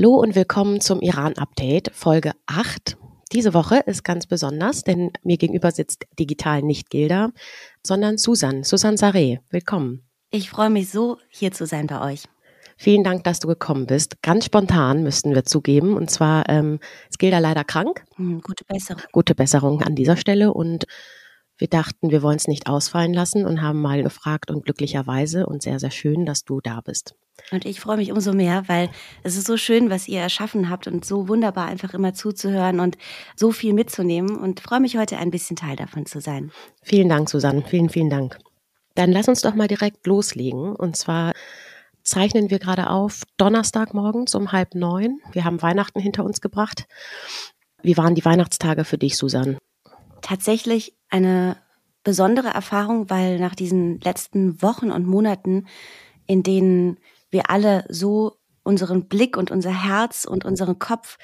Hallo und willkommen zum Iran-Update, Folge 8. Diese Woche ist ganz besonders, denn mir gegenüber sitzt digital nicht Gilda, sondern Susan, Susan Saré. Willkommen. Ich freue mich so, hier zu sein bei euch. Vielen Dank, dass du gekommen bist. Ganz spontan müssten wir zugeben. Und zwar ähm, ist Gilda leider krank. Hm, gute Besserung. Gute Besserung an dieser Stelle. Und wir dachten, wir wollen es nicht ausfallen lassen und haben mal gefragt und glücklicherweise und sehr, sehr schön, dass du da bist. Und ich freue mich umso mehr, weil es ist so schön, was ihr erschaffen habt und so wunderbar einfach immer zuzuhören und so viel mitzunehmen und freue mich heute ein bisschen Teil davon zu sein. Vielen Dank, Susanne. Vielen, vielen Dank. Dann lass uns doch mal direkt loslegen. Und zwar zeichnen wir gerade auf Donnerstagmorgens um halb neun. Wir haben Weihnachten hinter uns gebracht. Wie waren die Weihnachtstage für dich, Susanne? tatsächlich eine besondere Erfahrung, weil nach diesen letzten Wochen und Monaten, in denen wir alle so unseren Blick und unser Herz und unseren Kopf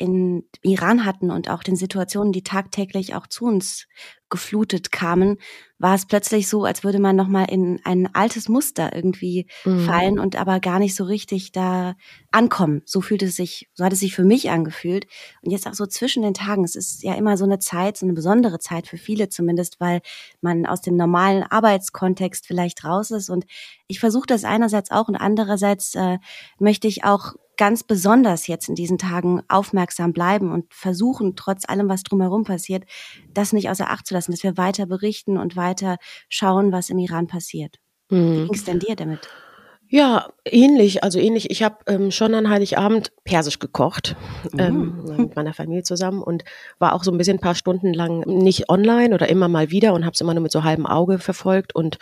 in Iran hatten und auch den Situationen, die tagtäglich auch zu uns geflutet kamen, war es plötzlich so, als würde man nochmal in ein altes Muster irgendwie mhm. fallen und aber gar nicht so richtig da ankommen. So fühlt es sich, so hat es sich für mich angefühlt. Und jetzt auch so zwischen den Tagen, es ist ja immer so eine Zeit, so eine besondere Zeit für viele zumindest, weil man aus dem normalen Arbeitskontext vielleicht raus ist. Und ich versuche das einerseits auch und andererseits äh, möchte ich auch ganz besonders jetzt in diesen Tagen aufmerksam bleiben und versuchen, trotz allem, was drumherum passiert, das nicht außer Acht zu lassen, dass wir weiter berichten und weiter schauen, was im Iran passiert. Mhm. Wie ging es denn dir damit? Ja, ähnlich, also ähnlich. Ich habe ähm, schon an Heiligabend Persisch gekocht ähm, mhm. mit meiner Familie zusammen und war auch so ein bisschen ein paar Stunden lang nicht online oder immer mal wieder und habe es immer nur mit so halbem Auge verfolgt und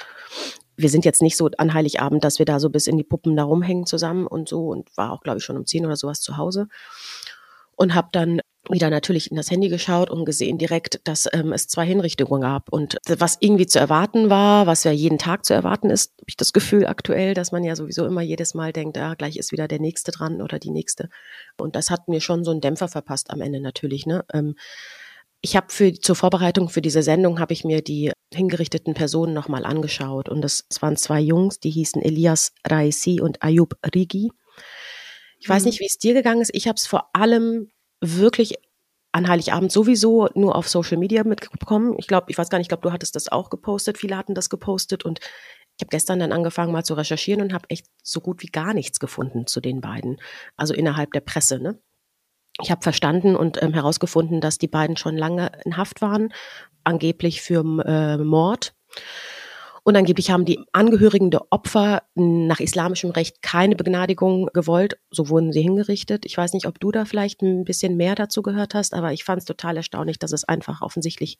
wir sind jetzt nicht so an Heiligabend, dass wir da so bis in die Puppen da rumhängen zusammen und so und war auch, glaube ich, schon um zehn oder sowas zu Hause. Und habe dann wieder natürlich in das Handy geschaut und gesehen direkt, dass ähm, es zwei Hinrichtungen gab. Und was irgendwie zu erwarten war, was ja jeden Tag zu erwarten ist, habe ich das Gefühl aktuell, dass man ja sowieso immer jedes Mal denkt, ah, gleich ist wieder der nächste dran oder die nächste. Und das hat mir schon so einen Dämpfer verpasst am Ende natürlich, ne? Ähm, ich habe für zur Vorbereitung für diese Sendung habe ich mir die hingerichteten Personen nochmal angeschaut. Und das, das waren zwei Jungs, die hießen Elias Raisi und Ayub Rigi. Ich weiß mhm. nicht, wie es dir gegangen ist. Ich habe es vor allem wirklich an Heiligabend sowieso nur auf Social Media mitbekommen. Ich glaube, ich weiß gar nicht, ich glaube, du hattest das auch gepostet. Viele hatten das gepostet und ich habe gestern dann angefangen mal zu recherchieren und habe echt so gut wie gar nichts gefunden zu den beiden. Also innerhalb der Presse, ne? Ich habe verstanden und ähm, herausgefunden, dass die beiden schon lange in Haft waren, angeblich für äh, Mord. Und angeblich haben die Angehörigen der Opfer nach islamischem Recht keine Begnadigung gewollt. So wurden sie hingerichtet. Ich weiß nicht, ob du da vielleicht ein bisschen mehr dazu gehört hast, aber ich fand es total erstaunlich, dass es einfach offensichtlich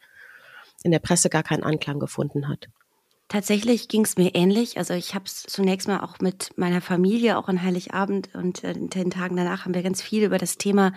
in der Presse gar keinen Anklang gefunden hat. Tatsächlich ging es mir ähnlich. Also ich habe es zunächst mal auch mit meiner Familie, auch an Heiligabend und äh, in den Tagen danach haben wir ganz viel über das Thema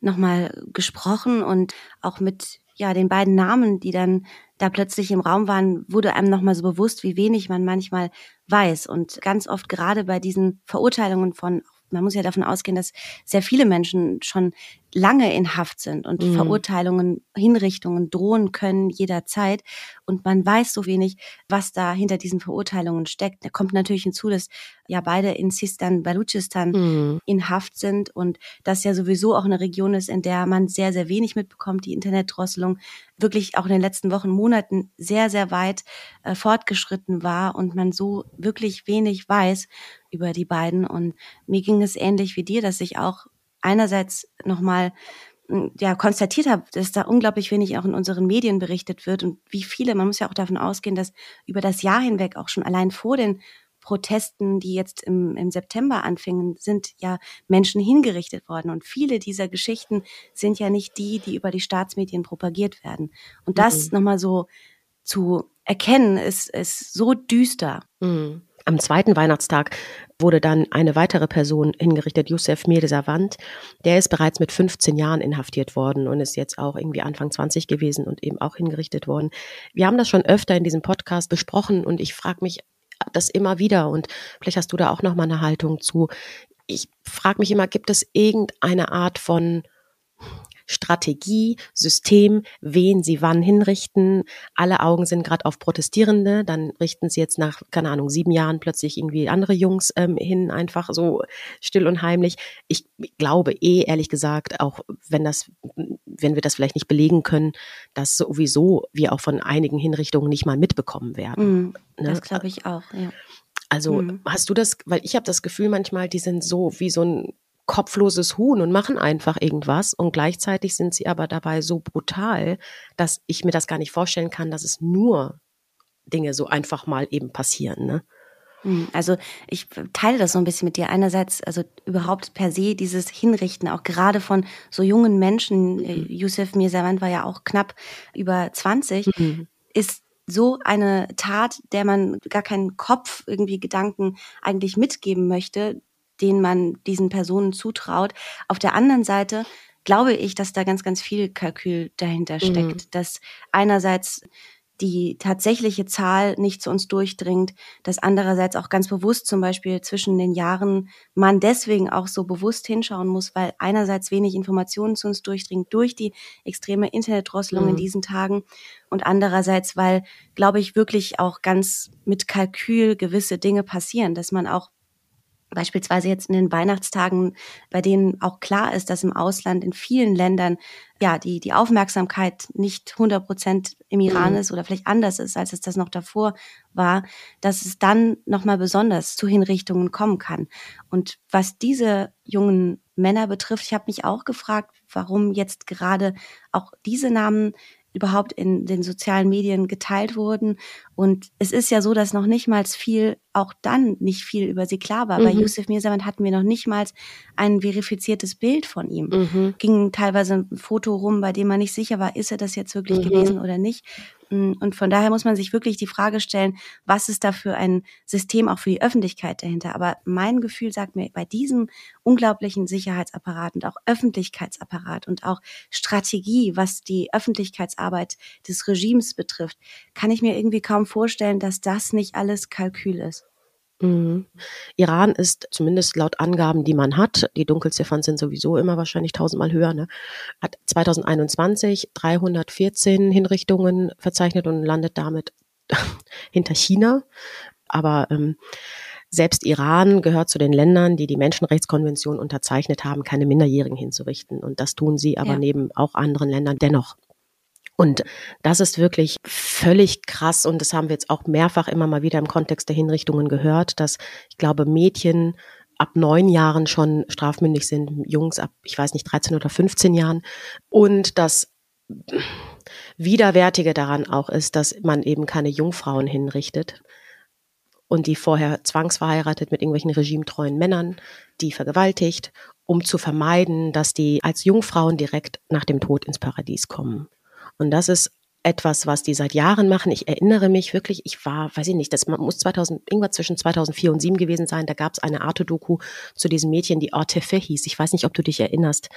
nochmal gesprochen und auch mit ja den beiden Namen, die dann da plötzlich im Raum waren, wurde einem nochmal so bewusst, wie wenig man manchmal weiß. Und ganz oft gerade bei diesen Verurteilungen von man muss ja davon ausgehen, dass sehr viele Menschen schon lange in Haft sind und mhm. Verurteilungen, Hinrichtungen drohen können jederzeit. Und man weiß so wenig, was da hinter diesen Verurteilungen steckt. Da kommt natürlich hinzu, dass ja beide in Sistan, Baluchistan mhm. in Haft sind und das ja sowieso auch eine Region ist, in der man sehr, sehr wenig mitbekommt. Die Internetdrosselung wirklich auch in den letzten Wochen, Monaten sehr, sehr weit äh, fortgeschritten war und man so wirklich wenig weiß über die beiden. Und mir ging es ähnlich wie dir, dass ich auch einerseits nochmal hm, ja, konstatiert habe, dass da unglaublich wenig auch in unseren Medien berichtet wird und wie viele, man muss ja auch davon ausgehen, dass über das Jahr hinweg auch schon allein vor den Protesten, die jetzt im, im September anfingen, sind ja Menschen hingerichtet worden. Und viele dieser Geschichten sind ja nicht die, die über die Staatsmedien propagiert werden. Und das mhm. nochmal so zu erkennen, ist, ist so düster. Mhm. Am zweiten Weihnachtstag wurde dann eine weitere Person hingerichtet, Youssef Mirzawand. Der ist bereits mit 15 Jahren inhaftiert worden und ist jetzt auch irgendwie Anfang 20 gewesen und eben auch hingerichtet worden. Wir haben das schon öfter in diesem Podcast besprochen und ich frage mich das immer wieder und vielleicht hast du da auch noch mal eine Haltung zu. Ich frage mich immer, gibt es irgendeine Art von Strategie, System, wen sie wann hinrichten. Alle Augen sind gerade auf Protestierende, dann richten sie jetzt nach, keine Ahnung, sieben Jahren plötzlich irgendwie andere Jungs ähm, hin, einfach so still und heimlich. Ich glaube eh, ehrlich gesagt, auch wenn das, wenn wir das vielleicht nicht belegen können, dass sowieso wir auch von einigen Hinrichtungen nicht mal mitbekommen werden. Mm, ne? Das glaube ich auch, ja. Also mhm. hast du das, weil ich habe das Gefühl manchmal, die sind so wie so ein kopfloses Huhn und machen einfach irgendwas und gleichzeitig sind sie aber dabei so brutal, dass ich mir das gar nicht vorstellen kann, dass es nur Dinge so einfach mal eben passieren. Ne? Hm, also ich teile das so ein bisschen mit dir. Einerseits, also überhaupt per se dieses Hinrichten, auch gerade von so jungen Menschen, äh, mhm. Yusuf Mirzawand war ja auch knapp über 20, mhm. ist so eine Tat, der man gar keinen Kopf irgendwie Gedanken eigentlich mitgeben möchte, den man diesen Personen zutraut. Auf der anderen Seite glaube ich, dass da ganz, ganz viel Kalkül dahinter steckt, mhm. dass einerseits die tatsächliche Zahl nicht zu uns durchdringt, dass andererseits auch ganz bewusst zum Beispiel zwischen den Jahren man deswegen auch so bewusst hinschauen muss, weil einerseits wenig Informationen zu uns durchdringt durch die extreme Internetdrosselung mhm. in diesen Tagen und andererseits, weil, glaube ich, wirklich auch ganz mit Kalkül gewisse Dinge passieren, dass man auch beispielsweise jetzt in den Weihnachtstagen, bei denen auch klar ist, dass im Ausland in vielen Ländern ja die die Aufmerksamkeit nicht 100 Prozent im Iran mhm. ist oder vielleicht anders ist, als es das noch davor war, dass es dann noch mal besonders zu Hinrichtungen kommen kann. Und was diese jungen Männer betrifft, ich habe mich auch gefragt, warum jetzt gerade auch diese Namen überhaupt in den sozialen Medien geteilt wurden. Und es ist ja so, dass noch nicht mal viel, auch dann nicht viel über sie klar war. Mhm. Bei Yusuf Mirzaman hatten wir noch nicht mal ein verifiziertes Bild von ihm. Mhm. Ging teilweise ein Foto rum, bei dem man nicht sicher war, ist er das jetzt wirklich mhm. gewesen oder nicht. Mm, und von daher muss man sich wirklich die Frage stellen, was ist da für ein System auch für die Öffentlichkeit dahinter? Aber mein Gefühl sagt mir, bei diesem unglaublichen Sicherheitsapparat und auch Öffentlichkeitsapparat und auch Strategie, was die Öffentlichkeitsarbeit des Regimes betrifft, kann ich mir irgendwie kaum vorstellen, dass das nicht alles Kalkül ist. Mhm. Iran ist zumindest laut Angaben, die man hat, die Dunkelziffern sind sowieso immer wahrscheinlich tausendmal höher, ne, hat 2021 314 Hinrichtungen verzeichnet und landet damit hinter China. Aber ähm, selbst Iran gehört zu den Ländern, die die Menschenrechtskonvention unterzeichnet haben, keine Minderjährigen hinzurichten. Und das tun sie aber ja. neben auch anderen Ländern dennoch. Und das ist wirklich völlig krass und das haben wir jetzt auch mehrfach immer mal wieder im Kontext der Hinrichtungen gehört, dass ich glaube Mädchen ab neun Jahren schon strafmündig sind, Jungs ab, ich weiß nicht, 13 oder 15 Jahren. Und das Widerwärtige daran auch ist, dass man eben keine Jungfrauen hinrichtet und die vorher zwangsverheiratet mit irgendwelchen regimetreuen Männern, die vergewaltigt, um zu vermeiden, dass die als Jungfrauen direkt nach dem Tod ins Paradies kommen. Und das ist etwas, was die seit Jahren machen. Ich erinnere mich wirklich, ich war, weiß ich nicht, das muss 2000, irgendwas zwischen 2004 und 2007 gewesen sein. Da gab es eine Arte-Doku zu diesem Mädchen, die Ortefe hieß. Ich weiß nicht, ob du dich erinnerst.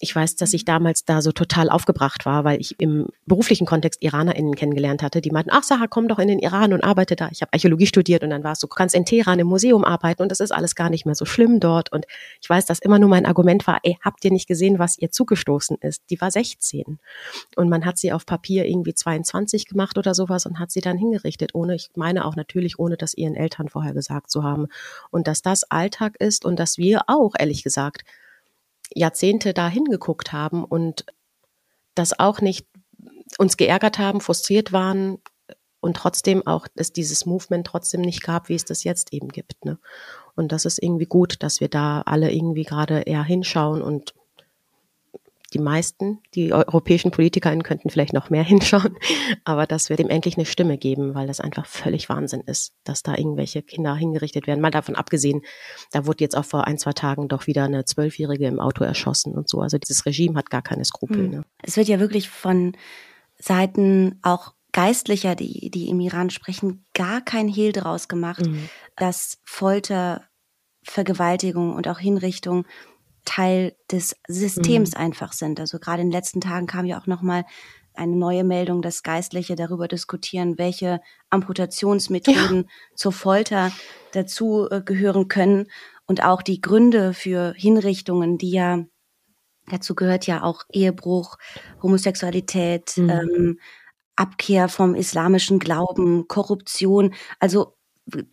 Ich weiß, dass ich damals da so total aufgebracht war, weil ich im beruflichen Kontext IranerInnen kennengelernt hatte, die meinten, ach Sarah, komm doch in den Iran und arbeite da. Ich habe Archäologie studiert und dann war es so, du kannst in Teheran im Museum arbeiten und das ist alles gar nicht mehr so schlimm dort. Und ich weiß, dass immer nur mein Argument war, ey, habt ihr nicht gesehen, was ihr zugestoßen ist? Die war 16 und man hat sie auf Papier irgendwie 22 gemacht oder sowas und hat sie dann hingerichtet, ohne, ich meine auch natürlich, ohne das ihren Eltern vorher gesagt zu haben. Und dass das Alltag ist und dass wir auch, ehrlich gesagt, Jahrzehnte da hingeguckt haben und das auch nicht uns geärgert haben, frustriert waren und trotzdem auch es dieses Movement trotzdem nicht gab, wie es das jetzt eben gibt. Ne? Und das ist irgendwie gut, dass wir da alle irgendwie gerade eher hinschauen und die meisten, die europäischen PolitikerInnen könnten vielleicht noch mehr hinschauen, aber dass wir dem endlich eine Stimme geben, weil das einfach völlig Wahnsinn ist, dass da irgendwelche Kinder hingerichtet werden. Mal davon abgesehen, da wurde jetzt auch vor ein, zwei Tagen doch wieder eine Zwölfjährige im Auto erschossen und so. Also dieses Regime hat gar keine Skrupel. Hm. Ne? Es wird ja wirklich von Seiten auch Geistlicher, die, die im Iran sprechen, gar kein Hehl draus gemacht, mhm. dass Folter, Vergewaltigung und auch Hinrichtung Teil des Systems mhm. einfach sind. Also gerade in den letzten Tagen kam ja auch noch mal eine neue Meldung, dass Geistliche darüber diskutieren, welche Amputationsmethoden ja. zur Folter dazu äh, gehören können und auch die Gründe für Hinrichtungen, die ja Dazu gehört ja auch Ehebruch, Homosexualität, mhm. ähm, Abkehr vom islamischen Glauben, Korruption, also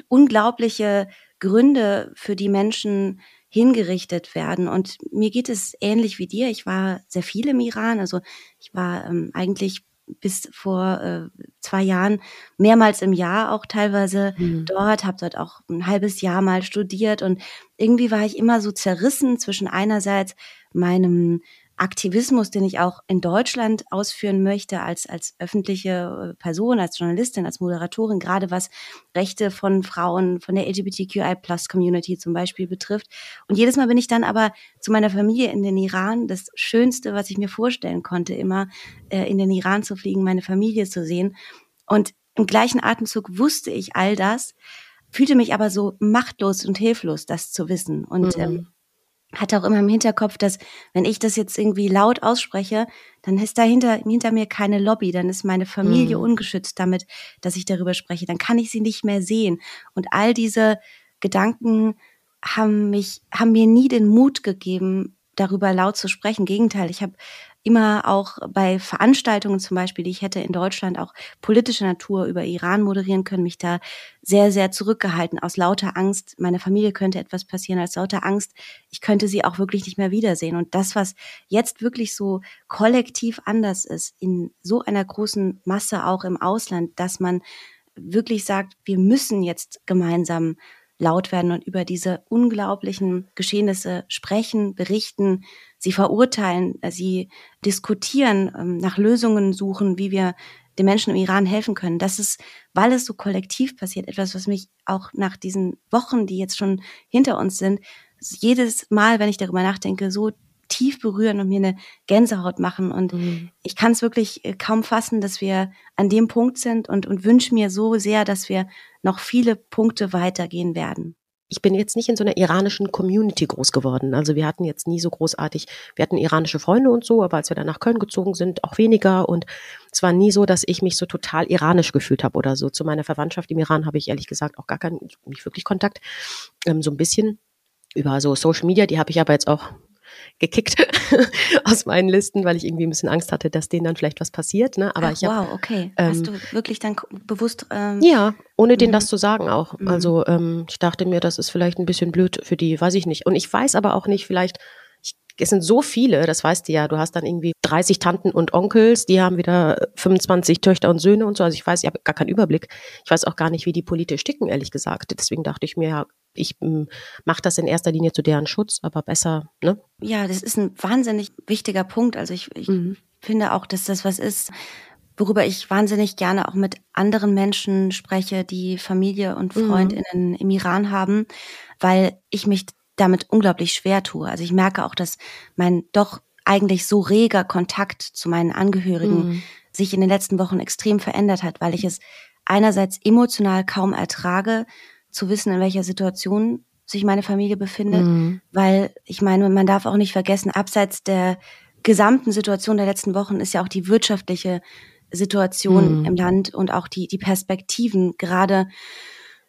unglaubliche Gründe, für die Menschen hingerichtet werden. Und mir geht es ähnlich wie dir. Ich war sehr viel im Iran. Also ich war ähm, eigentlich bis vor äh, zwei Jahren mehrmals im Jahr auch teilweise mhm. dort, habe dort auch ein halbes Jahr mal studiert und irgendwie war ich immer so zerrissen zwischen einerseits meinem Aktivismus, den ich auch in Deutschland ausführen möchte, als, als öffentliche äh, Person, als Journalistin, als Moderatorin, gerade was Rechte von Frauen, von der LGBTQI-Plus-Community zum Beispiel betrifft. Und jedes Mal bin ich dann aber zu meiner Familie in den Iran, das Schönste, was ich mir vorstellen konnte, immer äh, in den Iran zu fliegen, meine Familie zu sehen. Und im gleichen Atemzug wusste ich all das, fühlte mich aber so machtlos und hilflos, das zu wissen. Und mhm. ähm, hatte auch immer im Hinterkopf, dass wenn ich das jetzt irgendwie laut ausspreche, dann ist dahinter hinter mir keine Lobby, dann ist meine Familie mhm. ungeschützt damit, dass ich darüber spreche, dann kann ich sie nicht mehr sehen. Und all diese Gedanken haben mich, haben mir nie den Mut gegeben, darüber laut zu sprechen. Im Gegenteil, ich habe immer auch bei Veranstaltungen zum Beispiel, die ich hätte in Deutschland auch politischer Natur über Iran moderieren können, mich da sehr, sehr zurückgehalten aus lauter Angst. Meiner Familie könnte etwas passieren, als lauter Angst. Ich könnte sie auch wirklich nicht mehr wiedersehen. Und das, was jetzt wirklich so kollektiv anders ist, in so einer großen Masse auch im Ausland, dass man wirklich sagt, wir müssen jetzt gemeinsam laut werden und über diese unglaublichen Geschehnisse sprechen, berichten, sie verurteilen, äh, sie diskutieren, ähm, nach Lösungen suchen, wie wir den Menschen im Iran helfen können. Das ist, weil es so kollektiv passiert, etwas, was mich auch nach diesen Wochen, die jetzt schon hinter uns sind, jedes Mal, wenn ich darüber nachdenke, so tief berühren und mir eine Gänsehaut machen. Und mhm. ich kann es wirklich äh, kaum fassen, dass wir an dem Punkt sind und, und wünsche mir so sehr, dass wir noch viele Punkte weitergehen werden ich bin jetzt nicht in so einer iranischen Community groß geworden. Also wir hatten jetzt nie so großartig, wir hatten iranische Freunde und so, aber als wir dann nach Köln gezogen sind, auch weniger. Und es war nie so, dass ich mich so total iranisch gefühlt habe oder so. Zu meiner Verwandtschaft im Iran habe ich ehrlich gesagt auch gar keinen, nicht wirklich Kontakt. Ähm, so ein bisschen über so Social Media, die habe ich aber jetzt auch gekickt aus meinen Listen, weil ich irgendwie ein bisschen Angst hatte, dass denen dann vielleicht was passiert. Ne? Aber Ach, ich hab, wow, okay. Ähm, Hast du wirklich dann bewusst? Ähm, ja, ohne denen mhm. das zu sagen auch. Mhm. Also ähm, ich dachte mir, das ist vielleicht ein bisschen blöd für die, weiß ich nicht. Und ich weiß aber auch nicht, vielleicht es sind so viele, das weißt du ja, du hast dann irgendwie 30 Tanten und Onkels, die haben wieder 25 Töchter und Söhne und so. Also ich weiß, ich habe gar keinen Überblick. Ich weiß auch gar nicht, wie die politisch ticken, ehrlich gesagt. Deswegen dachte ich mir, ja, ich hm, mache das in erster Linie zu deren Schutz, aber besser, ne? Ja, das ist ein wahnsinnig wichtiger Punkt. Also ich, ich mhm. finde auch, dass das was ist, worüber ich wahnsinnig gerne auch mit anderen Menschen spreche, die Familie und mhm. Freundinnen mhm. im Iran haben, weil ich mich damit unglaublich schwer tue. Also ich merke auch, dass mein doch eigentlich so reger Kontakt zu meinen Angehörigen mhm. sich in den letzten Wochen extrem verändert hat, weil ich es einerseits emotional kaum ertrage, zu wissen, in welcher Situation sich meine Familie befindet, mhm. weil ich meine, man darf auch nicht vergessen, abseits der gesamten Situation der letzten Wochen ist ja auch die wirtschaftliche Situation mhm. im Land und auch die, die Perspektiven gerade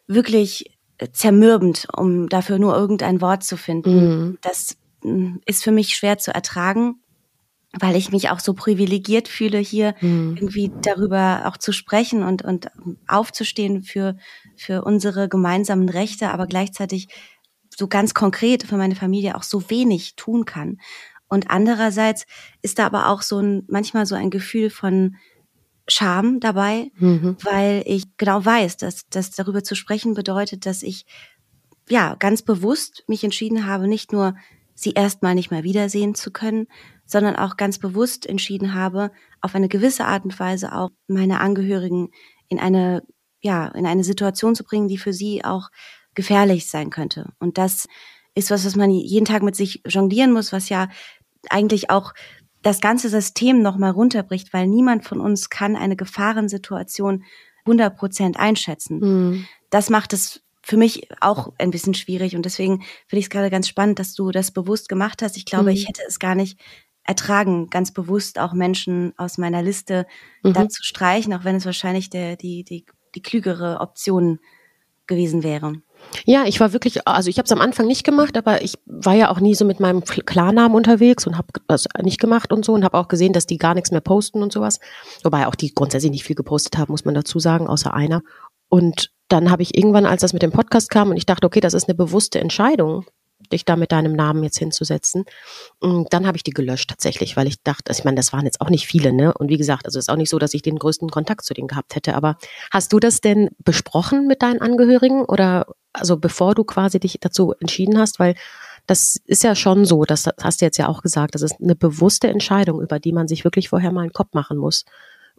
wirklich zermürbend, um dafür nur irgendein Wort zu finden. Mhm. Das mm, ist für mich schwer zu ertragen, weil ich mich auch so privilegiert fühle, hier mhm. irgendwie darüber auch zu sprechen und, und aufzustehen für, für unsere gemeinsamen Rechte, aber gleichzeitig so ganz konkret für meine Familie auch so wenig tun kann. Und andererseits ist da aber auch so ein, manchmal so ein Gefühl von Scham dabei, mhm. weil ich genau weiß, dass das darüber zu sprechen bedeutet, dass ich ja ganz bewusst mich entschieden habe, nicht nur sie erstmal nicht mehr wiedersehen zu können, sondern auch ganz bewusst entschieden habe, auf eine gewisse Art und Weise auch meine Angehörigen in eine ja, in eine Situation zu bringen, die für sie auch gefährlich sein könnte. Und das ist was, was man jeden Tag mit sich jonglieren muss, was ja eigentlich auch das ganze System nochmal runterbricht, weil niemand von uns kann eine Gefahrensituation 100 Prozent einschätzen. Mhm. Das macht es für mich auch ein bisschen schwierig und deswegen finde ich es gerade ganz spannend, dass du das bewusst gemacht hast. Ich glaube, mhm. ich hätte es gar nicht ertragen, ganz bewusst auch Menschen aus meiner Liste mhm. da zu streichen, auch wenn es wahrscheinlich der, die, die, die klügere Option gewesen wäre. Ja, ich war wirklich, also ich habe es am Anfang nicht gemacht, aber ich war ja auch nie so mit meinem Klarnamen unterwegs und habe das nicht gemacht und so und habe auch gesehen, dass die gar nichts mehr posten und sowas. Wobei auch die grundsätzlich nicht viel gepostet haben, muss man dazu sagen, außer einer. Und dann habe ich irgendwann, als das mit dem Podcast kam und ich dachte, okay, das ist eine bewusste Entscheidung, dich da mit deinem Namen jetzt hinzusetzen. Und dann habe ich die gelöscht tatsächlich, weil ich dachte, also ich meine, das waren jetzt auch nicht viele, ne? Und wie gesagt, also es ist auch nicht so, dass ich den größten Kontakt zu denen gehabt hätte. Aber hast du das denn besprochen mit deinen Angehörigen oder also bevor du quasi dich dazu entschieden hast, weil das ist ja schon so, das hast du jetzt ja auch gesagt, das ist eine bewusste Entscheidung, über die man sich wirklich vorher mal einen Kopf machen muss.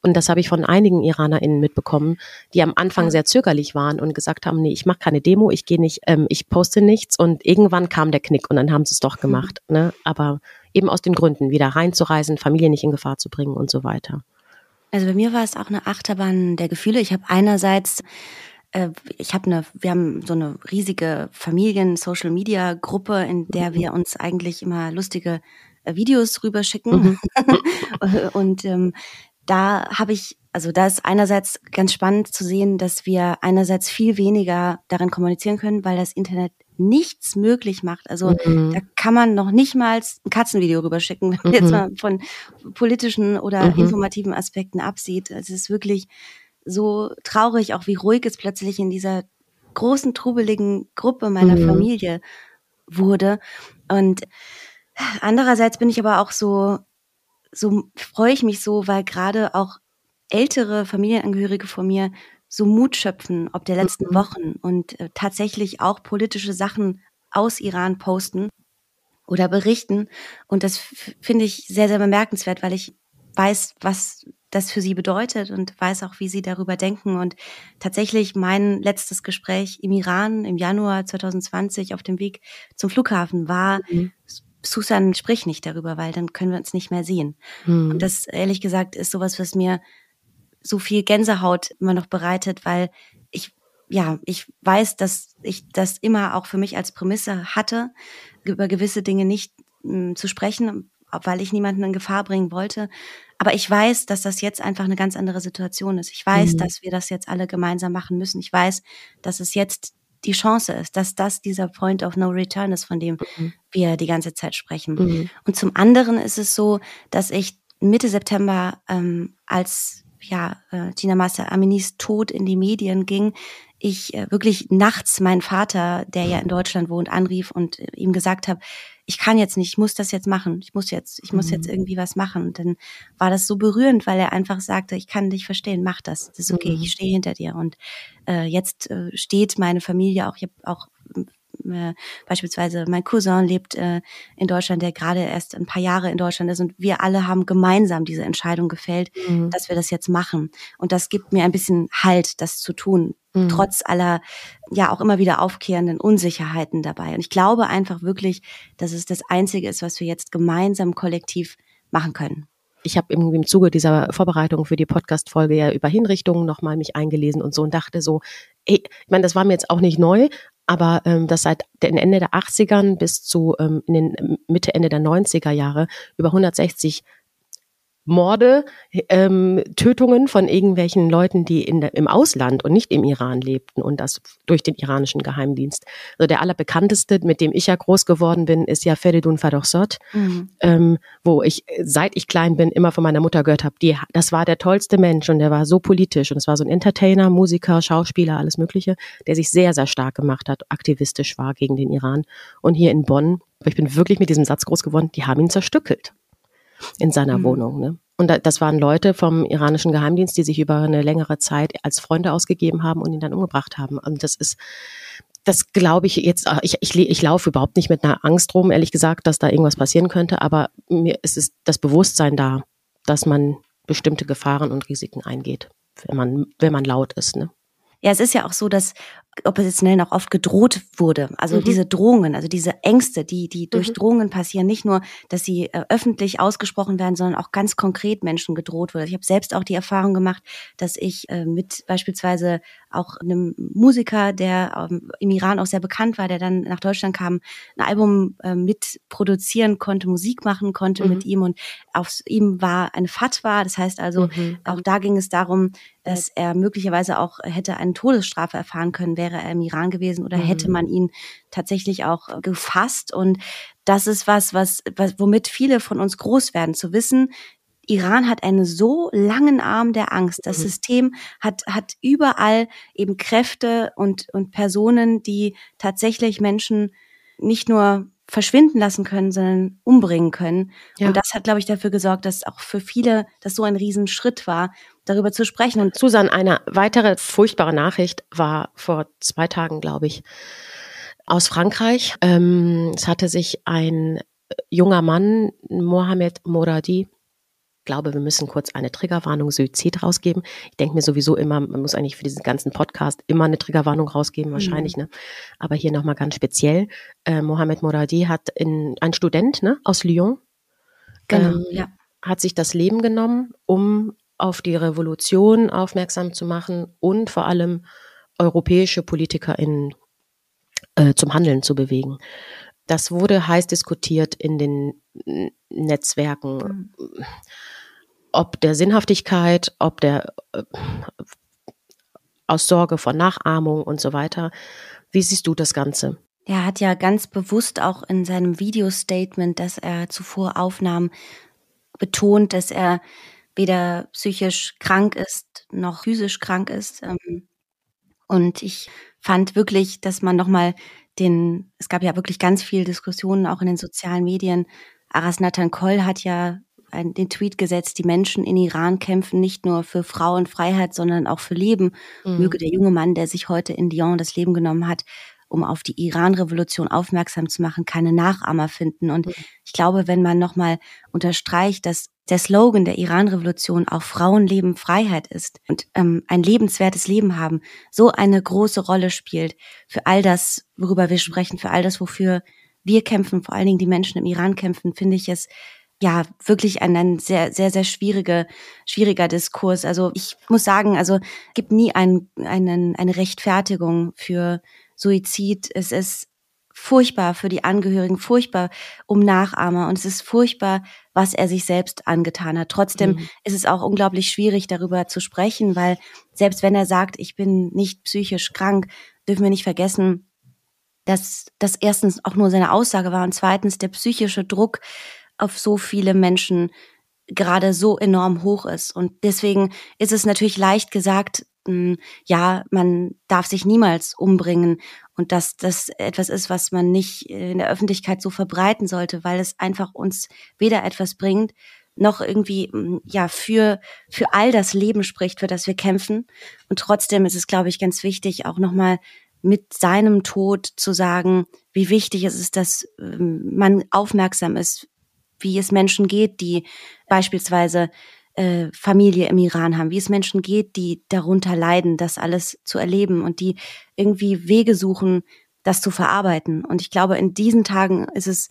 Und das habe ich von einigen IranerInnen mitbekommen, die am Anfang sehr zögerlich waren und gesagt haben, nee, ich mache keine Demo, ich gehe nicht, ähm, ich poste nichts. Und irgendwann kam der Knick und dann haben sie es doch mhm. gemacht. Mhm. Ne? Aber eben aus den Gründen, wieder reinzureisen, Familie nicht in Gefahr zu bringen und so weiter. Also bei mir war es auch eine Achterbahn der Gefühle. Ich habe einerseits ich habe eine, wir haben so eine riesige Familien-Social-Media-Gruppe, in der wir uns eigentlich immer lustige äh, Videos rüberschicken. Mhm. und ähm, da habe ich, also da ist einerseits ganz spannend zu sehen, dass wir einerseits viel weniger darin kommunizieren können, weil das Internet nichts möglich macht. Also mhm. da kann man noch nicht mal ein Katzenvideo rüberschicken, wenn man mhm. jetzt mal von politischen oder mhm. informativen Aspekten absieht. Es ist wirklich so traurig, auch wie ruhig es plötzlich in dieser großen, trubeligen Gruppe meiner mhm. Familie wurde. Und andererseits bin ich aber auch so, so freue ich mich so, weil gerade auch ältere Familienangehörige von mir so Mut schöpfen, ob der letzten mhm. Wochen und äh, tatsächlich auch politische Sachen aus Iran posten oder berichten. Und das finde ich sehr, sehr bemerkenswert, weil ich weiß, was das für sie bedeutet und weiß auch, wie sie darüber denken. Und tatsächlich mein letztes Gespräch im Iran im Januar 2020 auf dem Weg zum Flughafen war, mhm. Susan, sprich nicht darüber, weil dann können wir uns nicht mehr sehen. Mhm. Und das, ehrlich gesagt, ist sowas, was mir so viel Gänsehaut immer noch bereitet, weil ich, ja, ich weiß, dass ich das immer auch für mich als Prämisse hatte, über gewisse Dinge nicht mh, zu sprechen, weil ich niemanden in Gefahr bringen wollte. Aber ich weiß, dass das jetzt einfach eine ganz andere Situation ist. Ich weiß, mhm. dass wir das jetzt alle gemeinsam machen müssen. Ich weiß, dass es jetzt die Chance ist, dass das dieser Point of No Return ist, von dem mhm. wir die ganze Zeit sprechen. Mhm. Und zum anderen ist es so, dass ich Mitte September, ähm, als ja, äh, Tina Master Aminis Tod in die Medien ging, ich äh, wirklich nachts meinen Vater, der ja in Deutschland wohnt, anrief und äh, ihm gesagt habe, ich kann jetzt nicht, ich muss das jetzt machen, ich muss jetzt, ich muss mhm. jetzt irgendwie was machen. Und dann war das so berührend, weil er einfach sagte, ich kann dich verstehen, mach das, das ist okay, mhm. ich stehe hinter dir. Und äh, jetzt äh, steht meine Familie auch, ich habe auch äh, beispielsweise mein Cousin lebt äh, in Deutschland, der gerade erst ein paar Jahre in Deutschland ist und wir alle haben gemeinsam diese Entscheidung gefällt, mhm. dass wir das jetzt machen. Und das gibt mir ein bisschen Halt, das zu tun, mhm. trotz aller ja auch immer wieder aufkehrenden Unsicherheiten dabei. Und ich glaube einfach wirklich, dass es das Einzige ist, was wir jetzt gemeinsam kollektiv machen können ich habe irgendwie im Zuge dieser Vorbereitung für die Podcast-Folge ja über Hinrichtungen nochmal mich eingelesen und so und dachte so, ey, ich meine, das war mir jetzt auch nicht neu, aber ähm, dass seit den Ende der 80ern bis zu ähm, in den Mitte, Ende der 90er Jahre über 160 Morde, ähm, Tötungen von irgendwelchen Leuten, die in der, im Ausland und nicht im Iran lebten und das durch den iranischen Geheimdienst. Also der allerbekannteste, mit dem ich ja groß geworden bin, ist ja Feridun Farokhzad, mhm. ähm, wo ich, seit ich klein bin, immer von meiner Mutter gehört habe, die, das war der tollste Mensch und der war so politisch und es war so ein Entertainer, Musiker, Schauspieler, alles Mögliche, der sich sehr, sehr stark gemacht hat, aktivistisch war gegen den Iran. Und hier in Bonn, ich bin wirklich mit diesem Satz groß geworden, die haben ihn zerstückelt in seiner mhm. Wohnung. Ne? Und das waren Leute vom iranischen Geheimdienst, die sich über eine längere Zeit als Freunde ausgegeben haben und ihn dann umgebracht haben. Und das ist, das glaube ich jetzt, ich, ich, ich laufe überhaupt nicht mit einer Angst rum, ehrlich gesagt, dass da irgendwas passieren könnte, aber mir ist es das Bewusstsein da, dass man bestimmte Gefahren und Risiken eingeht, wenn man, wenn man laut ist. Ne? Ja, es ist ja auch so, dass oppositionell noch oft gedroht wurde. Also mhm. diese Drohungen, also diese Ängste, die, die durch mhm. Drohungen passieren, nicht nur, dass sie äh, öffentlich ausgesprochen werden, sondern auch ganz konkret Menschen gedroht wurde. Ich habe selbst auch die Erfahrung gemacht, dass ich äh, mit beispielsweise auch einem Musiker, der ähm, im Iran auch sehr bekannt war, der dann nach Deutschland kam, ein Album äh, mit produzieren konnte, Musik machen konnte mhm. mit ihm und auf ihm war eine Fatwa. Das heißt also, mhm. auch da ging es darum, dass er möglicherweise auch hätte eine Todesstrafe erfahren können, wäre er im Iran gewesen oder mhm. hätte man ihn tatsächlich auch äh, gefasst. Und das ist was, was, was, womit viele von uns groß werden, zu wissen, Iran hat einen so langen Arm der Angst. Das mhm. System hat, hat überall eben Kräfte und, und Personen, die tatsächlich Menschen nicht nur verschwinden lassen können, sondern umbringen können. Ja. Und das hat, glaube ich, dafür gesorgt, dass auch für viele das so ein Riesenschritt war, darüber zu sprechen. Und Susan, eine weitere furchtbare Nachricht war vor zwei Tagen, glaube ich, aus Frankreich. Ähm, es hatte sich ein junger Mann, Mohamed Moradi, glaube, wir müssen kurz eine Triggerwarnung Suizid rausgeben. Ich denke mir sowieso immer, man muss eigentlich für diesen ganzen Podcast immer eine Triggerwarnung rausgeben, wahrscheinlich, mhm. ne? Aber hier nochmal ganz speziell. Äh, Mohamed Moradi hat in, ein Student, ne, aus Lyon, genau, ähm, ja. hat sich das Leben genommen, um auf die Revolution aufmerksam zu machen und vor allem europäische PolitikerInnen äh, zum Handeln zu bewegen. Das wurde heiß diskutiert in den Netzwerken. Mhm ob der Sinnhaftigkeit, ob der äh, aus Sorge vor Nachahmung und so weiter. Wie siehst du das Ganze? Er hat ja ganz bewusst auch in seinem Video-Statement, das er zuvor aufnahm, betont, dass er weder psychisch krank ist noch physisch krank ist. Ähm, und ich fand wirklich, dass man nochmal den, es gab ja wirklich ganz viele Diskussionen auch in den sozialen Medien. Aras Nathan Koll hat ja den Tweet gesetzt, die Menschen in Iran kämpfen nicht nur für Frauenfreiheit, sondern auch für Leben. Mhm. Möge der junge Mann, der sich heute in Lyon das Leben genommen hat, um auf die Iran-Revolution aufmerksam zu machen, keine Nachahmer finden. Und mhm. ich glaube, wenn man nochmal unterstreicht, dass der Slogan der Iran-Revolution auch Frauenleben Freiheit ist und ähm, ein lebenswertes Leben haben, so eine große Rolle spielt für all das, worüber wir sprechen, für all das, wofür wir kämpfen, vor allen Dingen die Menschen im Iran kämpfen, finde ich es ja wirklich ein, ein sehr, sehr, sehr schwierige, schwieriger Diskurs. Also ich muss sagen, also gibt nie ein, einen, eine Rechtfertigung für Suizid. Es ist furchtbar für die Angehörigen, furchtbar um Nachahmer und es ist furchtbar, was er sich selbst angetan hat. Trotzdem mhm. ist es auch unglaublich schwierig, darüber zu sprechen, weil selbst wenn er sagt, ich bin nicht psychisch krank, dürfen wir nicht vergessen, dass das erstens auch nur seine Aussage war und zweitens der psychische Druck, auf so viele Menschen gerade so enorm hoch ist. Und deswegen ist es natürlich leicht gesagt, ja, man darf sich niemals umbringen und dass das etwas ist, was man nicht in der Öffentlichkeit so verbreiten sollte, weil es einfach uns weder etwas bringt, noch irgendwie hm, ja für für all das Leben spricht, für das wir kämpfen. Und trotzdem ist es, glaube ich, ganz wichtig, auch nochmal mit seinem Tod zu sagen, wie wichtig es ist, dass ähm, man aufmerksam ist wie es Menschen geht, die beispielsweise äh, Familie im Iran haben, wie es Menschen geht, die darunter leiden, das alles zu erleben und die irgendwie Wege suchen, das zu verarbeiten. Und ich glaube, in diesen Tagen ist es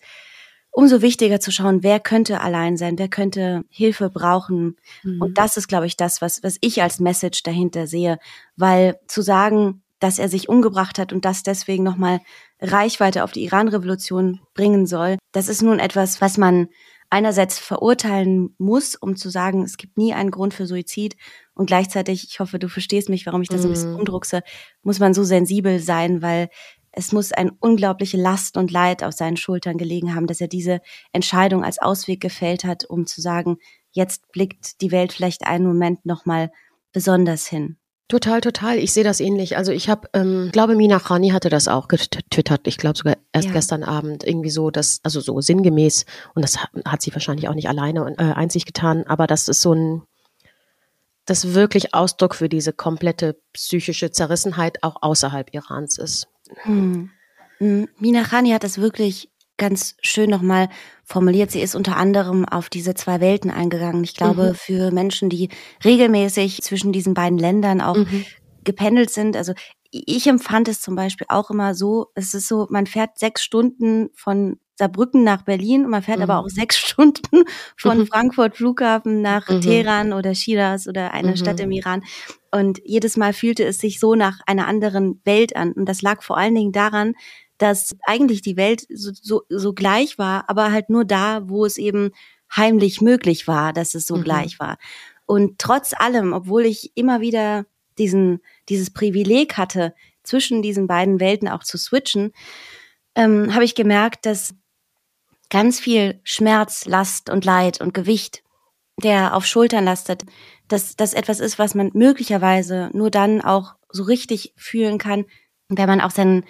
umso wichtiger zu schauen, wer könnte allein sein, wer könnte Hilfe brauchen. Mhm. Und das ist, glaube ich, das, was, was ich als Message dahinter sehe. Weil zu sagen, dass er sich umgebracht hat und das deswegen nochmal Reichweite auf die Iran-Revolution bringen soll. Das ist nun etwas, was man einerseits verurteilen muss, um zu sagen, es gibt nie einen Grund für Suizid. Und gleichzeitig, ich hoffe, du verstehst mich, warum ich das so ein bisschen mhm. umdruckse, muss man so sensibel sein, weil es muss ein unglaubliche Last und Leid auf seinen Schultern gelegen haben, dass er diese Entscheidung als Ausweg gefällt hat, um zu sagen, jetzt blickt die Welt vielleicht einen Moment nochmal besonders hin. Total, total. Ich sehe das ähnlich. Also ich habe, ähm, glaube, Mina Khani hatte das auch getwittert. Ich glaube sogar erst ja. gestern Abend irgendwie so, dass also so sinngemäß und das hat, hat sie wahrscheinlich auch nicht alleine und äh, einzig getan, aber das ist so ein, das wirklich Ausdruck für diese komplette psychische Zerrissenheit auch außerhalb Irans ist. Hm. hm. Mina Khani hat das wirklich ganz schön nochmal formuliert. Sie ist unter anderem auf diese zwei Welten eingegangen. Ich glaube, mhm. für Menschen, die regelmäßig zwischen diesen beiden Ländern auch mhm. gependelt sind, also ich empfand es zum Beispiel auch immer so, es ist so, man fährt sechs Stunden von Saarbrücken nach Berlin und man fährt mhm. aber auch sechs Stunden von mhm. Frankfurt Flughafen nach mhm. Teheran oder Shiraz oder einer Stadt mhm. im Iran. Und jedes Mal fühlte es sich so nach einer anderen Welt an. Und das lag vor allen Dingen daran, dass eigentlich die Welt so, so, so gleich war, aber halt nur da, wo es eben heimlich möglich war, dass es so mhm. gleich war. Und trotz allem, obwohl ich immer wieder diesen, dieses Privileg hatte, zwischen diesen beiden Welten auch zu switchen, ähm, habe ich gemerkt, dass ganz viel Schmerz, Last und Leid und Gewicht, der auf Schultern lastet, dass das etwas ist, was man möglicherweise nur dann auch so richtig fühlen kann, wenn man auch sein,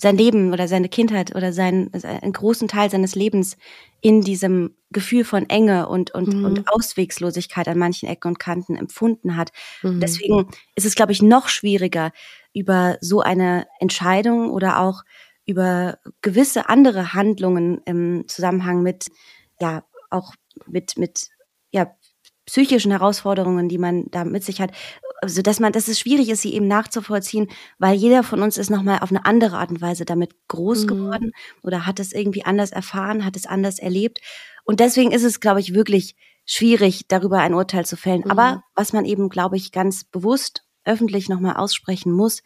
sein Leben oder seine Kindheit oder sein, einen großen Teil seines Lebens in diesem Gefühl von Enge und, und, mhm. und Auswegslosigkeit an manchen Ecken und Kanten empfunden hat. Mhm. Deswegen ist es, glaube ich, noch schwieriger, über so eine Entscheidung oder auch über gewisse andere Handlungen im Zusammenhang mit, ja, auch mit, mit, ja, psychischen Herausforderungen, die man da mit sich hat, also dass man, dass es schwierig ist, sie eben nachzuvollziehen, weil jeder von uns ist nochmal auf eine andere Art und Weise damit groß mhm. geworden oder hat es irgendwie anders erfahren, hat es anders erlebt. Und deswegen ist es, glaube ich, wirklich schwierig, darüber ein Urteil zu fällen. Mhm. Aber was man eben, glaube ich, ganz bewusst öffentlich nochmal aussprechen muss,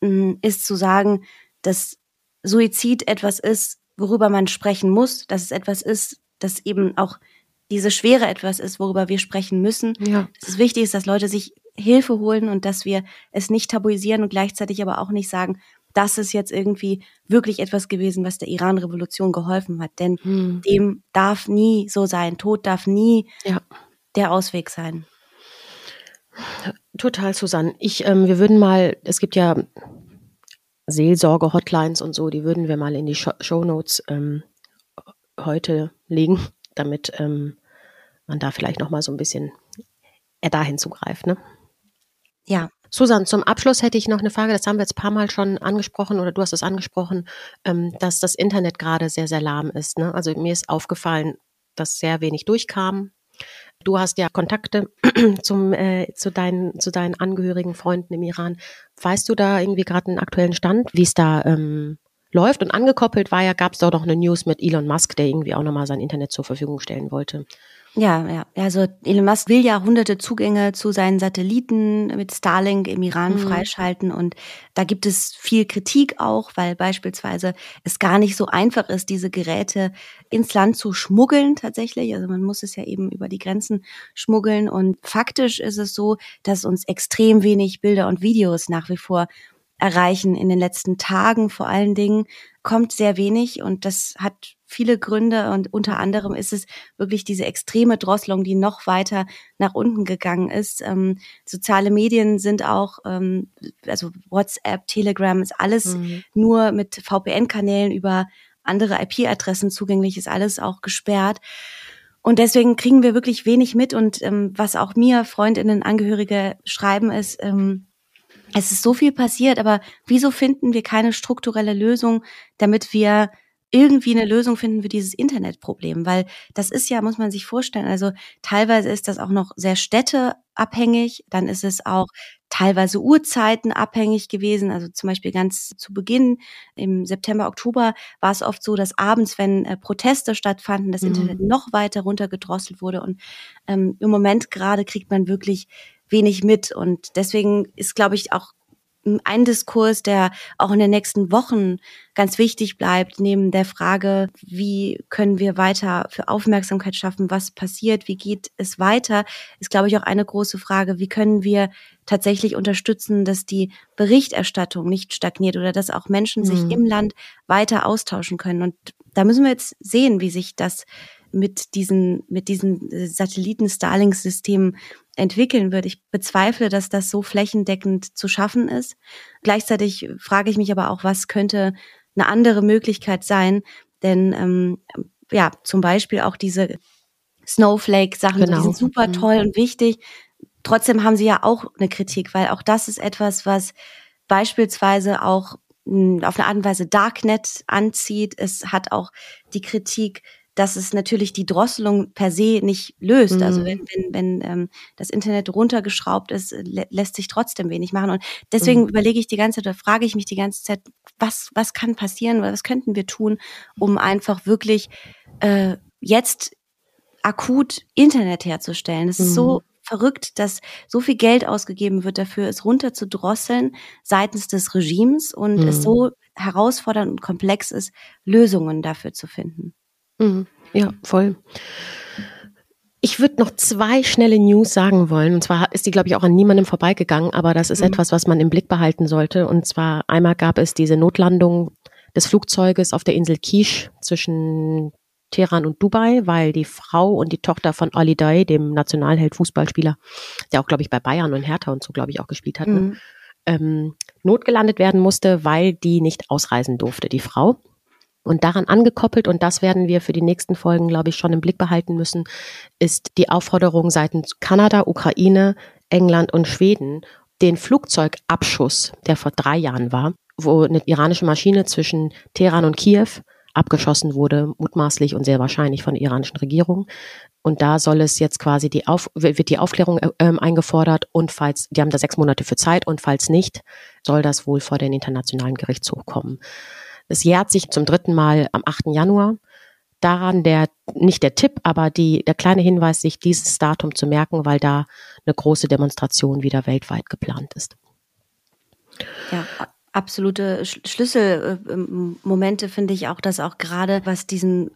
mm, ist zu sagen, dass Suizid etwas ist, worüber man sprechen muss, dass es etwas ist, das eben auch diese Schwere etwas ist, worüber wir sprechen müssen. Ja. Dass es wichtig ist, dass Leute sich Hilfe holen und dass wir es nicht tabuisieren und gleichzeitig aber auch nicht sagen, das ist jetzt irgendwie wirklich etwas gewesen, was der Iran-Revolution geholfen hat. Denn hm. dem darf nie so sein. Tod darf nie ja. der Ausweg sein. Total, Susanne. Ich, ähm, wir würden mal, es gibt ja Seelsorge-Hotlines und so, die würden wir mal in die Show Notes ähm, heute legen, damit ähm, man da vielleicht noch mal so ein bisschen äh, dahin zugreift. Ne? Ja. Susan, zum Abschluss hätte ich noch eine Frage, das haben wir jetzt ein paar Mal schon angesprochen oder du hast es angesprochen, ähm, dass das Internet gerade sehr, sehr lahm ist. Ne? Also mir ist aufgefallen, dass sehr wenig durchkam. Du hast ja Kontakte zum, äh, zu, deinen, zu deinen Angehörigen, Freunden im Iran. Weißt du da irgendwie gerade einen aktuellen Stand, wie es da ähm, läuft? Und angekoppelt war ja, gab es doch noch eine News mit Elon Musk, der irgendwie auch nochmal sein Internet zur Verfügung stellen wollte. Ja, ja. Also Elon Musk will ja hunderte Zugänge zu seinen Satelliten mit Starlink im Iran mhm. freischalten und da gibt es viel Kritik auch, weil beispielsweise es gar nicht so einfach ist, diese Geräte ins Land zu schmuggeln tatsächlich. Also man muss es ja eben über die Grenzen schmuggeln und faktisch ist es so, dass uns extrem wenig Bilder und Videos nach wie vor erreichen in den letzten Tagen vor allen Dingen kommt sehr wenig und das hat viele Gründe und unter anderem ist es wirklich diese extreme Drosselung, die noch weiter nach unten gegangen ist. Ähm, soziale Medien sind auch, ähm, also WhatsApp, Telegram ist alles mhm. nur mit VPN-Kanälen über andere IP-Adressen zugänglich, ist alles auch gesperrt. Und deswegen kriegen wir wirklich wenig mit. Und ähm, was auch mir Freundinnen, Angehörige schreiben, ist, ähm, es ist so viel passiert, aber wieso finden wir keine strukturelle Lösung, damit wir irgendwie eine Lösung finden für dieses Internetproblem, weil das ist ja, muss man sich vorstellen, also teilweise ist das auch noch sehr städteabhängig, dann ist es auch teilweise Uhrzeiten abhängig gewesen, also zum Beispiel ganz zu Beginn im September, Oktober war es oft so, dass abends, wenn äh, Proteste stattfanden, das mhm. Internet noch weiter runtergedrosselt wurde und ähm, im Moment gerade kriegt man wirklich wenig mit. Und deswegen ist, glaube ich, auch ein Diskurs, der auch in den nächsten Wochen ganz wichtig bleibt, neben der Frage, wie können wir weiter für Aufmerksamkeit schaffen, was passiert, wie geht es weiter, ist, glaube ich, auch eine große Frage, wie können wir tatsächlich unterstützen, dass die Berichterstattung nicht stagniert oder dass auch Menschen sich mhm. im Land weiter austauschen können. Und da müssen wir jetzt sehen, wie sich das mit diesen, mit diesen Satelliten-Starlink-Systemen entwickeln wird. Ich bezweifle, dass das so flächendeckend zu schaffen ist. Gleichzeitig frage ich mich aber auch, was könnte eine andere Möglichkeit sein? Denn ähm, ja, zum Beispiel auch diese Snowflake-Sachen, genau. die sind super mhm. toll und wichtig. Trotzdem haben sie ja auch eine Kritik, weil auch das ist etwas, was beispielsweise auch hm, auf eine Art und Weise Darknet anzieht. Es hat auch die Kritik, dass es natürlich die Drosselung per se nicht löst. Also mhm. Also wenn, wenn, wenn ähm, das Internet runtergeschraubt ist, lä lässt sich trotzdem wenig machen. Und deswegen mhm. überlege ich die ganze Zeit oder frage ich mich die ganze Zeit, was, was kann passieren oder was könnten wir tun, um einfach wirklich äh, jetzt akut Internet herzustellen. Es mhm. ist so mhm. verrückt, dass so viel Geld ausgegeben wird dafür, es runterzudrosseln seitens des Regimes und es mhm. so herausfordernd und komplex ist, Lösungen dafür zu finden. Mhm. Ja, voll. Ich würde noch zwei schnelle News sagen wollen. Und zwar ist die, glaube ich, auch an niemandem vorbeigegangen, aber das ist mhm. etwas, was man im Blick behalten sollte. Und zwar einmal gab es diese Notlandung des Flugzeuges auf der Insel Kish zwischen Teheran und Dubai, weil die Frau und die Tochter von Oli Day, dem Nationalheld Fußballspieler, der auch, glaube ich, bei Bayern und Hertha und so, glaube ich, auch gespielt hat, mhm. ähm, notgelandet werden musste, weil die nicht ausreisen durfte, die Frau. Und daran angekoppelt, und das werden wir für die nächsten Folgen, glaube ich, schon im Blick behalten müssen, ist die Aufforderung seitens Kanada, Ukraine, England und Schweden, den Flugzeugabschuss, der vor drei Jahren war, wo eine iranische Maschine zwischen Teheran und Kiew abgeschossen wurde, mutmaßlich und sehr wahrscheinlich von der iranischen Regierung. Und da soll es jetzt quasi die Auf, wird die Aufklärung äh, eingefordert und falls, die haben da sechs Monate für Zeit und falls nicht, soll das wohl vor den Internationalen Gerichtshof kommen. Es jährt sich zum dritten Mal am 8. Januar. Daran der, nicht der Tipp, aber die, der kleine Hinweis, sich dieses Datum zu merken, weil da eine große Demonstration wieder weltweit geplant ist. Ja, absolute Schlüsselmomente äh, finde ich auch, dass auch gerade was diesen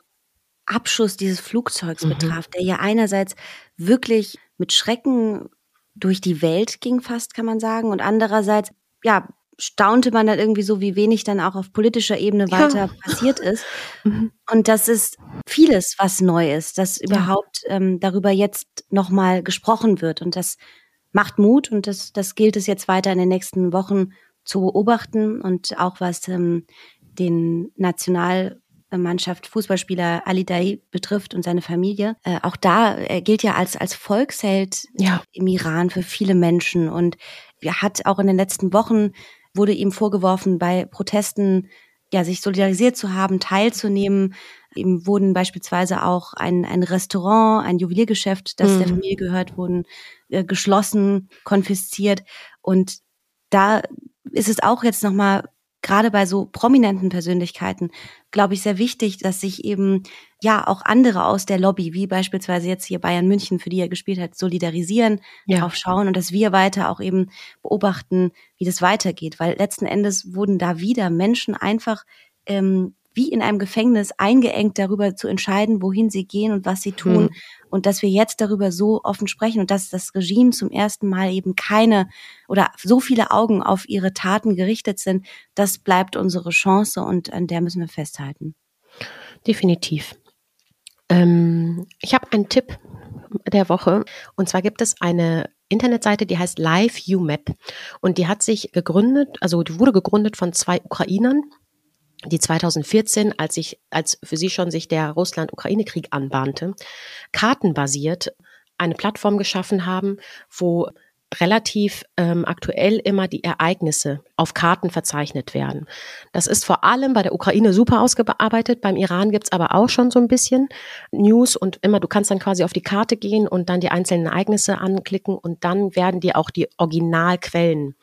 Abschuss dieses Flugzeugs mhm. betraf, der ja einerseits wirklich mit Schrecken durch die Welt ging, fast kann man sagen, und andererseits ja staunte man dann irgendwie so, wie wenig dann auch auf politischer Ebene weiter ja. passiert ist. Mhm. Und das ist vieles, was neu ist, dass überhaupt ähm, darüber jetzt nochmal gesprochen wird. Und das macht Mut und das, das gilt es jetzt weiter in den nächsten Wochen zu beobachten und auch was ähm, den Nationalmannschaft Fußballspieler Ali Dai betrifft und seine Familie. Äh, auch da, er gilt ja als, als Volksheld ja. im Iran für viele Menschen und er hat auch in den letzten Wochen wurde ihm vorgeworfen, bei Protesten ja, sich solidarisiert zu haben, teilzunehmen. Ihm wurden beispielsweise auch ein, ein Restaurant, ein Juweliergeschäft, das mhm. der Familie gehört, wurden äh, geschlossen, konfisziert. Und da ist es auch jetzt nochmal gerade bei so prominenten Persönlichkeiten, glaube ich, sehr wichtig, dass sich eben ja auch andere aus der Lobby, wie beispielsweise jetzt hier Bayern München, für die er gespielt hat, solidarisieren, ja. drauf schauen und dass wir weiter auch eben beobachten, wie das weitergeht. Weil letzten Endes wurden da wieder Menschen einfach ähm, wie in einem Gefängnis eingeengt darüber zu entscheiden, wohin sie gehen und was sie tun. Hm. Und dass wir jetzt darüber so offen sprechen und dass das Regime zum ersten Mal eben keine oder so viele Augen auf ihre Taten gerichtet sind, das bleibt unsere Chance und an der müssen wir festhalten. Definitiv. Ähm, ich habe einen Tipp der Woche und zwar gibt es eine Internetseite, die heißt Live UMap und die hat sich gegründet, also die wurde gegründet von zwei Ukrainern, die 2014, als sich, als für sie schon sich der Russland-Ukraine-Krieg anbahnte, kartenbasiert eine Plattform geschaffen haben, wo relativ ähm, aktuell immer die Ereignisse auf Karten verzeichnet werden. Das ist vor allem bei der Ukraine super ausgearbeitet, beim Iran gibt's aber auch schon so ein bisschen News und immer, du kannst dann quasi auf die Karte gehen und dann die einzelnen Ereignisse anklicken und dann werden dir auch die Originalquellen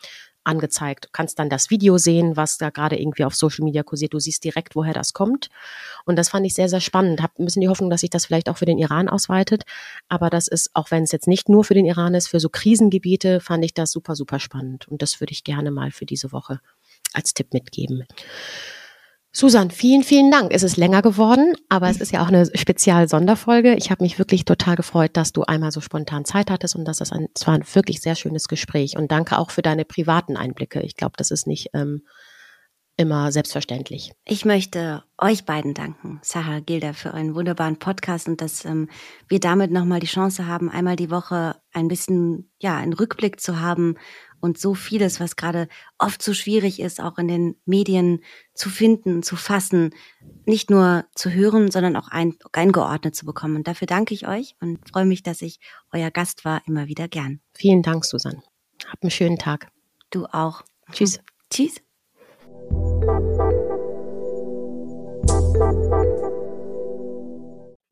angezeigt. Du kannst dann das Video sehen, was da gerade irgendwie auf Social Media kursiert. Du siehst direkt, woher das kommt. Und das fand ich sehr, sehr spannend. Hab ein bisschen die Hoffnung, dass sich das vielleicht auch für den Iran ausweitet. Aber das ist, auch wenn es jetzt nicht nur für den Iran ist, für so Krisengebiete, fand ich das super, super spannend. Und das würde ich gerne mal für diese Woche als Tipp mitgeben. Susan, vielen, vielen Dank. Es ist länger geworden, aber es ist ja auch eine Spezial-Sonderfolge. Ich habe mich wirklich total gefreut, dass du einmal so spontan Zeit hattest und dass das ein, es war ein wirklich sehr schönes Gespräch. Und danke auch für deine privaten Einblicke. Ich glaube, das ist nicht ähm, immer selbstverständlich. Ich möchte euch beiden danken, Sarah Gilder, für einen wunderbaren Podcast und dass ähm, wir damit nochmal die Chance haben, einmal die Woche ein bisschen, ja, einen Rückblick zu haben und so vieles, was gerade oft so schwierig ist, auch in den Medien zu finden, zu fassen, nicht nur zu hören, sondern auch ein, eingeordnet zu bekommen. Und dafür danke ich euch und freue mich, dass ich euer Gast war, immer wieder gern. Vielen Dank, Susanne. Hab einen schönen Tag. Du auch. Tschüss. Tschüss.